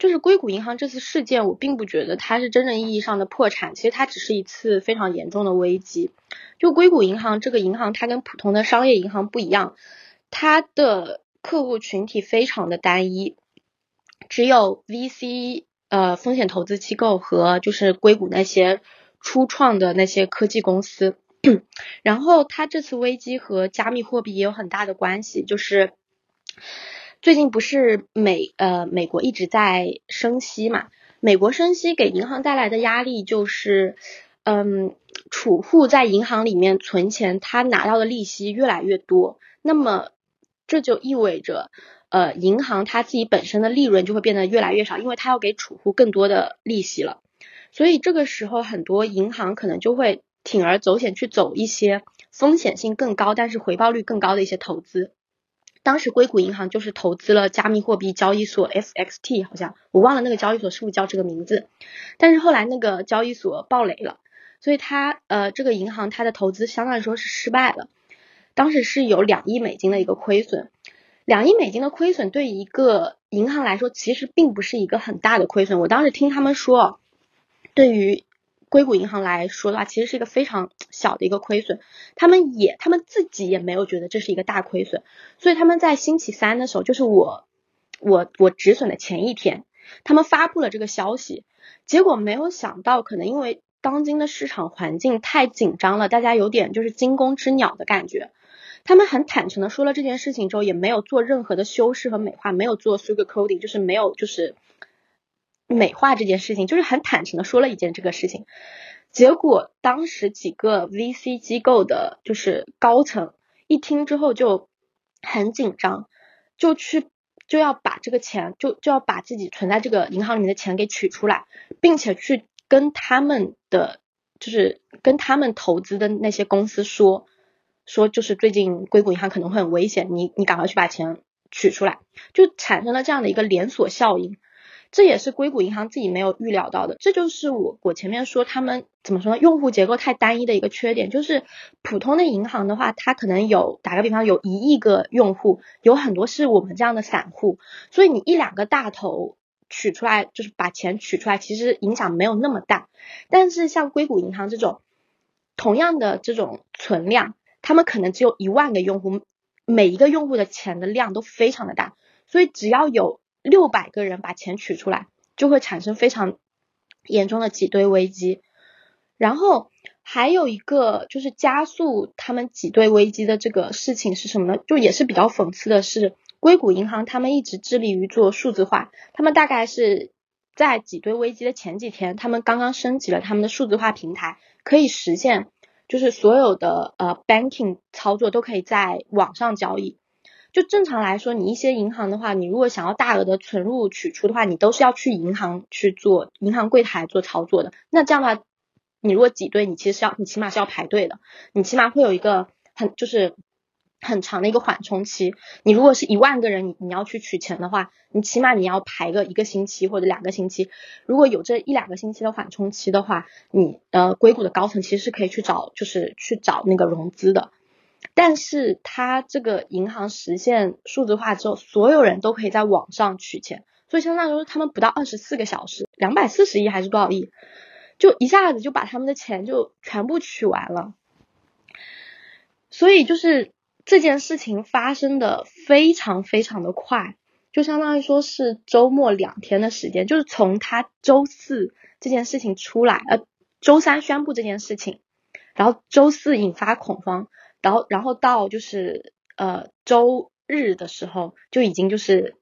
S1: 就是硅谷银行这次事件，我并不觉得它是真正意义上的破产，其实它只是一次非常严重的危机。就硅谷银行这个银行，它跟普通的商业银行不一样。它的客户群体非常的单一，只有 VC 呃风险投资机构和就是硅谷那些初创的那些科技公司。*clears throat* 然后它这次危机和加密货币也有很大的关系，就是最近不是美呃美国一直在升息嘛，美国升息给银行带来的压力就是嗯储户在银行里面存钱，他拿到的利息越来越多，那么。这就意味着，呃，银行它自己本身的利润就会变得越来越少，因为它要给储户更多的利息了。所以这个时候，很多银行可能就会铤而走险去走一些风险性更高，但是回报率更高的一些投资。当时硅谷银行就是投资了加密货币交易所 FXT，好像我忘了那个交易所是不是叫这个名字。但是后来那个交易所爆雷了，所以它呃这个银行它的投资相当于说是失败了。当时是有两亿美金的一个亏损，两亿美金的亏损对一个银行来说其实并不是一个很大的亏损。我当时听他们说，对于硅谷银行来说的话，其实是一个非常小的一个亏损。他们也他们自己也没有觉得这是一个大亏损，所以他们在星期三的时候，就是我我我止损的前一天，他们发布了这个消息，结果没有想到，可能因为当今的市场环境太紧张了，大家有点就是惊弓之鸟的感觉。他们很坦诚的说了这件事情之后，也没有做任何的修饰和美化，没有做 sugar coating，就是没有就是美化这件事情，就是很坦诚的说了一件这个事情。结果当时几个 VC 机构的就是高层一听之后就很紧张，就去就要把这个钱就就要把自己存在这个银行里面的钱给取出来，并且去跟他们的就是跟他们投资的那些公司说。说就是最近硅谷银行可能会很危险，你你赶快去把钱取出来，就产生了这样的一个连锁效应，这也是硅谷银行自己没有预料到的。这就是我我前面说他们怎么说呢？用户结构太单一的一个缺点，就是普通的银行的话，它可能有打个比方，有一亿个用户，有很多是我们这样的散户，所以你一两个大头取出来，就是把钱取出来，其实影响没有那么大。但是像硅谷银行这种。同样的这种存量，他们可能只有一万个用户，每一个用户的钱的量都非常的大，所以只要有六百个人把钱取出来，就会产生非常严重的挤兑危机。然后还有一个就是加速他们挤兑危机的这个事情是什么呢？就也是比较讽刺的是，硅谷银行他们一直致力于做数字化，他们大概是在挤兑危机的前几天，他们刚刚升级了他们的数字化平台，可以实现就是所有的呃 banking 操作都可以在网上交易。就正常来说，你一些银行的话，你如果想要大额的存入取出的话，你都是要去银行去做银行柜台做操作的。那这样的话，你如果挤兑，你其实是要你起码是要排队的，你起码会有一个很就是很长的一个缓冲期。你如果是一万个人，你你要去取钱的话，你起码你要排个一个星期或者两个星期。如果有这一两个星期的缓冲期的话，你呃硅谷的高层其实是可以去找就是去找那个融资的。但是它这个银行实现数字化之后，所有人都可以在网上取钱，所以相当于说他们不到二十四个小时，两百四十亿还是多少亿，就一下子就把他们的钱就全部取完了。所以就是这件事情发生的非常非常的快，就相当于说是周末两天的时间，就是从他周四这件事情出来，呃，周三宣布这件事情，然后周四引发恐慌。然后，然后到就是呃周日的时候，就已经就是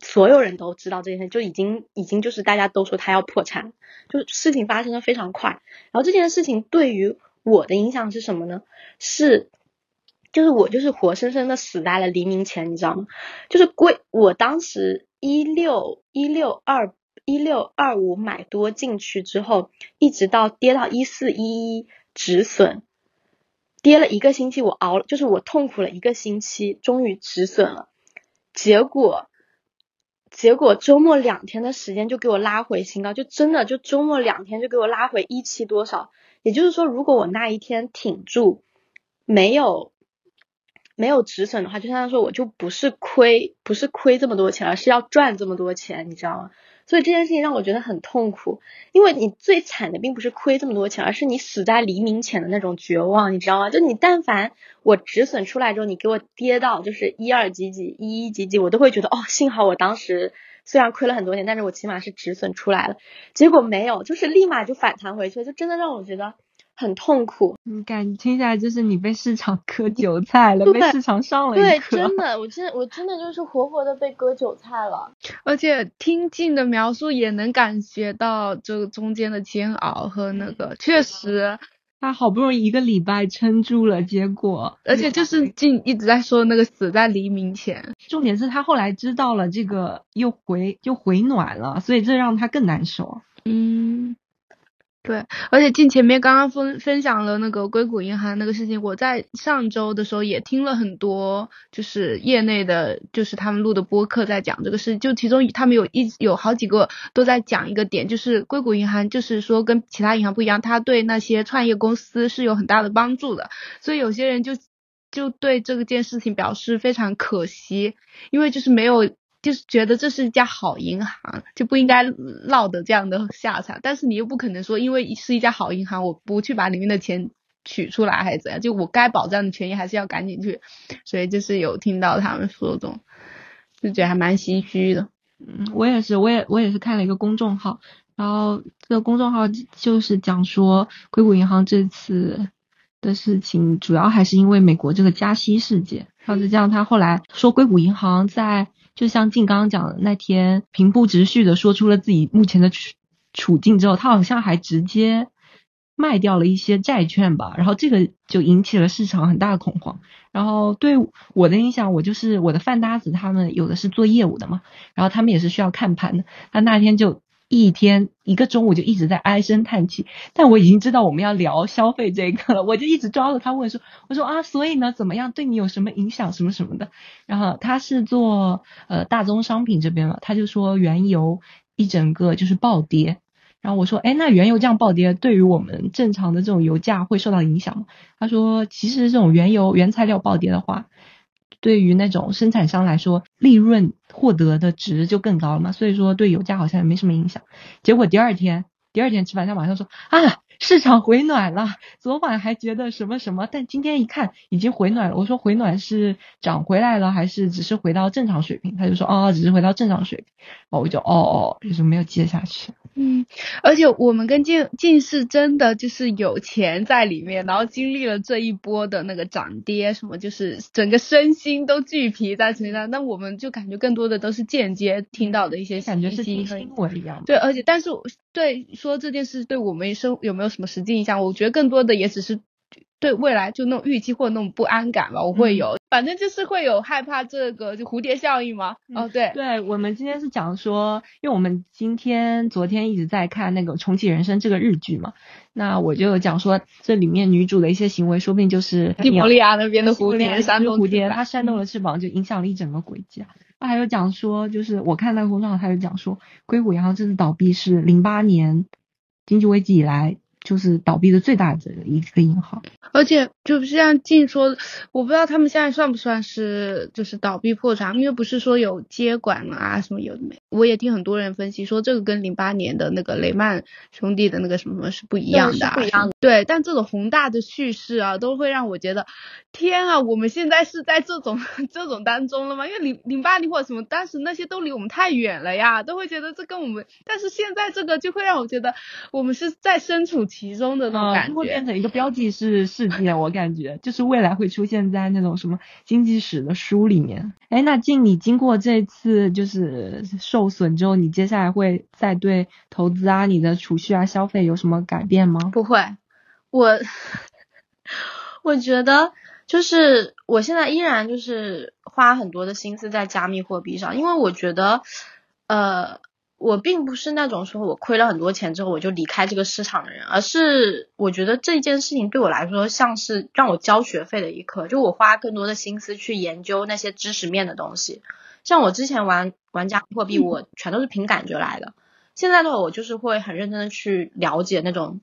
S1: 所有人都知道这件事，就已经已经就是大家都说他要破产，就事情发生的非常快。然后这件事情对于我的影响是什么呢？是就是我就是活生生的死在了黎明前，你知道吗？就是贵，我当时一六一六二一六二五买多进去之后，一直到跌到一四一一止损。跌了一个星期，我熬了，就是我痛苦了一个星期，终于止损了。结果，结果周末两天的时间就给我拉回新高，就真的就周末两天就给我拉回一期多少。也就是说，如果我那一天挺住，没有没有止损的话，就相当于说我就不是亏，不是亏这么多钱，而是要赚这么多钱，你知道吗？所以这件事情让我觉得很痛苦，因为你最惨的并不是亏这么多钱，而是你死在黎明前的那种绝望，你知道吗？就你但凡我止损出来之后，你给我跌到就是一二几几、一一几几，我都会觉得哦，幸好我当时虽然亏了很多钱，但是我起码是止损出来了。结果没有，就是立马就反弹回去了，就真的让我觉得。很痛苦，
S2: 你感听下来就是你被市场割韭菜了，*laughs* 被市场上了
S1: 一课。对，真的，我真我真的就是活活的被割韭菜了。
S3: 而且听静的描述也能感觉到这个中间的煎熬和那个，确实
S2: 他好不容易一个礼拜撑住了，结果
S3: 而且就是静一直在说那个死在黎明前。
S2: 重点是他后来知道了这个又回又回暖了，所以这让他更难受。
S3: 嗯。对，而且进前面刚刚分分享了那个硅谷银行那个事情，我在上周的时候也听了很多，就是业内的，就是他们录的播客在讲这个事，就其中他们有一有好几个都在讲一个点，就是硅谷银行就是说跟其他银行不一样，它对那些创业公司是有很大的帮助的，所以有些人就就对这个件事情表示非常可惜，因为就是没有。就是觉得这是一家好银行，就不应该落得这样的下场。但是你又不可能说，因为是一家好银行，我不去把里面的钱取出来，还是怎样？就我该保障的权益还是要赶紧去。所以就是有听到他们说这种，就觉得还蛮唏嘘的。
S2: 嗯，我也是，我也我也是看了一个公众号，然后这个公众号就是讲说硅谷银行这次的事情，主要还是因为美国这个加息事件。然后就这样，他后来说硅谷银行在。就像静刚刚讲的那天，平铺直叙的说出了自己目前的处处境之后，他好像还直接卖掉了一些债券吧，然后这个就引起了市场很大的恐慌。然后对我的影响，我就是我的饭搭子他们有的是做业务的嘛，然后他们也是需要看盘的，他那天就。一天一个中午就一直在唉声叹气，但我已经知道我们要聊消费这个了，*laughs* 我就一直抓着他问说，我说啊，所以呢怎么样，对你有什么影响什么什么的？然后他是做呃大宗商品这边嘛，他就说原油一整个就是暴跌，然后我说，哎，那原油这样暴跌，对于我们正常的这种油价会受到影响吗？他说，其实这种原油原材料暴跌的话。对于那种生产商来说，利润获得的值就更高了嘛，所以说对油价好像也没什么影响。结果第二天，第二天吃饭他马上说啊，市场回暖了，昨晚还觉得什么什么，但今天一看已经回暖了。我说回暖是涨回来了，还是只是回到正常水平？他就说哦，只是回到正常水平。哦，我就哦哦，就是没有接下去。
S3: 嗯，而且我们跟近近视真的就是有钱在里面，然后经历了这一波的那个涨跌，什么就是整个身心都俱疲在身上。那我们就感觉更多的都是间接听到的一些
S2: 感觉是
S3: 听
S2: 新闻一样。
S3: 对，而且但是对说这件事对我们生有没有什么实际影响？我觉得更多的也只是。对未来就那种预期或那种不安感吧，我会有，反正就是会有害怕这个就蝴蝶效应吗？哦，对，
S2: 对我们今天是讲说，因为我们今天昨天一直在看那个重启人生这个日剧嘛，那我就讲说这里面女主的一些行为，说不定就是
S3: 蒂摩利亚那边的蝴蝶，
S2: 扇动蝴蝶，它扇动了翅膀，就影响了一整个轨迹。那还有讲说，就是我看那个公众号，他就讲说，硅谷银行这次倒闭是零八年经济危机以来。就是倒闭的最大的一个银行，
S3: 而且就是像静说，我不知道他们现在算不算是就是倒闭破产，因为不是说有接管啊什么有的没。我也听很多人分析说，这个跟零八年的那个雷曼兄弟的那个什么是不一样的，
S1: 不一样的。
S3: 对，但这种宏大的叙事啊，都会让我觉得，天啊，我们现在是在这种 *laughs* 这种当中了吗？因为零零八年或者什么，当时那些都离我们太远了呀，都会觉得这跟我们，但是现在这个就会让我觉得，我们是在身处。其中的那种感觉，
S2: 会变成一个标记式事件，我感觉就是未来会出现在那种什么经济史的书里面。哎，那静，你经过这次就是受损之后，你接下来会再对投资啊、你的储蓄啊、消费有什么改变吗？
S1: 不会，我我觉得就是我现在依然就是花很多的心思在加密货币上，因为我觉得呃。我并不是那种说我亏了很多钱之后我就离开这个市场的人，而是我觉得这件事情对我来说像是让我交学费的一课，就我花更多的心思去研究那些知识面的东西。像我之前玩玩加密货币，我全都是凭感觉来的。现在的话，我就是会很认真的去了解那种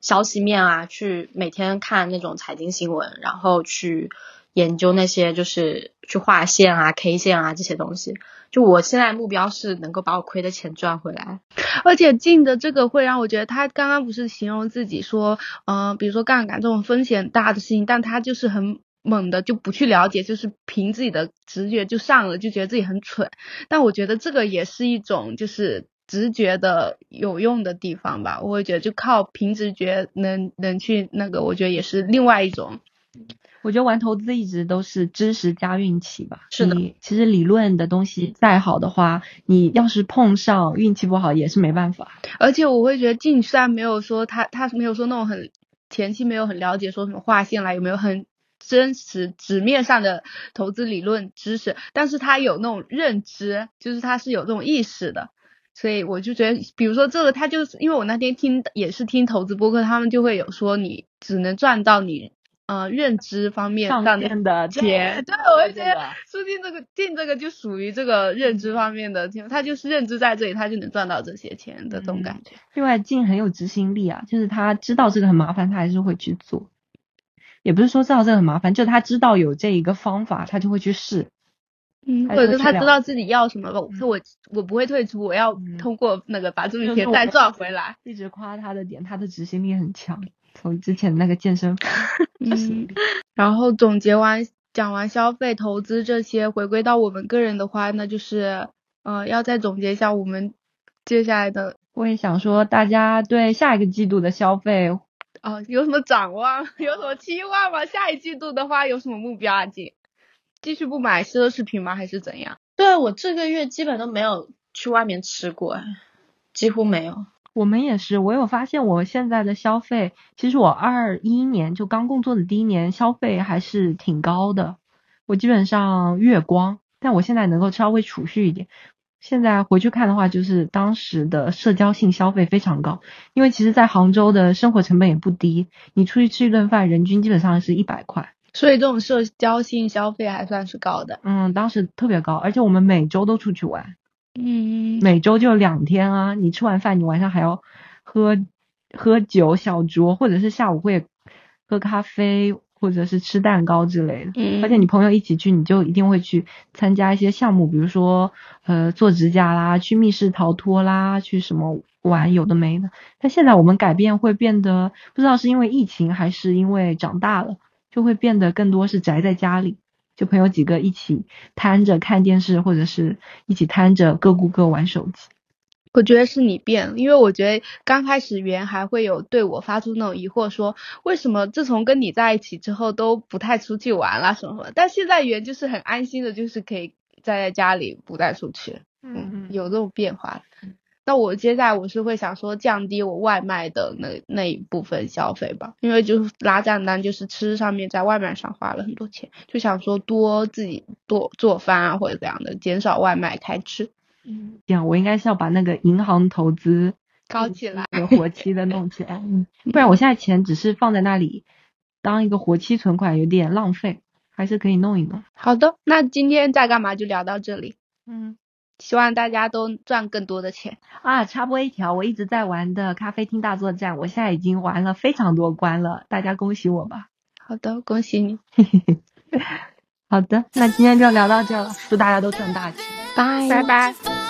S1: 消息面啊，去每天看那种财经新闻，然后去研究那些就是去画线啊、K 线啊这些东西。就我现在目标是能够把我亏的钱赚回来，
S3: 而且进的这个会让我觉得他刚刚不是形容自己说，嗯，比如说杠杆这种风险大的事情，但他就是很猛的就不去了解，就是凭自己的直觉就上了，就觉得自己很蠢。但我觉得这个也是一种就是直觉的有用的地方吧，我会觉得就靠凭直觉能能去那个，我觉得也是另外一种。
S2: 我觉得玩投资一直都是知识加运气吧。
S1: 是的，
S2: 其实理论的东西再好的话，你要是碰上运气不好也是没办法。
S3: 而且我会觉得晋虽然没有说他他没有说那种很前期没有很了解说什么划线啦，有没有很真实纸面上的投资理论知识，但是他有那种认知，就是他是有这种意识的。所以我就觉得，比如说这个他就是因为我那天听也是听投资播客，他们就会有说你只能赚到你。呃，认知方面上
S2: 面的钱，
S3: 对，我就觉得苏进这个进这个就属于这个认知方面的钱，他就是认知在这里，他就能赚到这些钱的这种感觉。
S2: 另外，进很有执行力啊，就是他知道这个很麻烦，他还是会去做。也不是说知道这很麻烦，就他知道有这一个方法，他就会去试。
S3: 嗯，或者是他知道自己要什么吧，说我我不会退出，我要通过那个把这笔钱再赚回来。
S2: 一直夸他的点，他的执行力很强。从之前那个健身房，*laughs*
S3: 嗯，然后总结完讲完消费、投资这些，回归到我们个人的话，那就是，呃，要再总结一下我们接下来的。
S2: 我也想说，大家对下一个季度的消费，
S3: 哦，有什么展望？有什么期望吗？下一季度的话，有什么目标啊？继继续不买奢侈品吗？还是怎样？
S1: 对我这个月基本都没有去外面吃过，几乎没有。
S2: 我们也是，我有发现我现在的消费，其实我二一年就刚工作的第一年消费还是挺高的，我基本上月光，但我现在能够稍微储蓄一点。现在回去看的话，就是当时的社交性消费非常高，因为其实，在杭州的生活成本也不低，你出去吃一顿饭，人均基本上是一百块，
S3: 所以这种社交性消费还算是高的。
S2: 嗯，当时特别高，而且我们每周都出去玩。
S3: 嗯，
S2: 每周就两天啊！你吃完饭，你晚上还要喝喝酒小酌，或者是下午会喝咖啡，或者是吃蛋糕之类的。
S3: 嗯，
S2: 而且你朋友一起去，你就一定会去参加一些项目，比如说呃做指甲啦，去密室逃脱啦，去什么玩有的没的。但现在我们改变会变得，不知道是因为疫情还是因为长大了，就会变得更多是宅在家里，就朋友几个一起摊着看电视，或者是一起摊着各顾各玩手机。
S3: 我觉得是你变了，因为我觉得刚开始圆还会有对我发出那种疑惑，说为什么自从跟你在一起之后都不太出去玩啦什么什么，但现在圆就是很安心的，就是可以待在家里不带出去，嗯，有这种变化。那我接下来我是会想说降低我外卖的那那一部分消费吧，因为就是拉账单就是吃上面在外卖上花了很多钱，就想说多自己多做饭啊或者怎样的，减少外卖开支。
S2: 嗯，这样我应该是要把那个银行投资
S3: 搞起来，
S2: 有活期的弄起来，嗯不然我现在钱只是放在那里当一个活期存款，有点浪费，还是可以弄一弄。
S3: 好的，那今天在干嘛就聊到这里，
S2: 嗯，
S3: 希望大家都赚更多的钱
S2: 啊。插播一条，我一直在玩的咖啡厅大作战，我现在已经玩了非常多关了，大家恭喜我吧。
S3: 好的，恭喜你。*laughs*
S2: 好的，那今天就聊到这了，祝大家都赚大钱，
S3: 拜拜拜。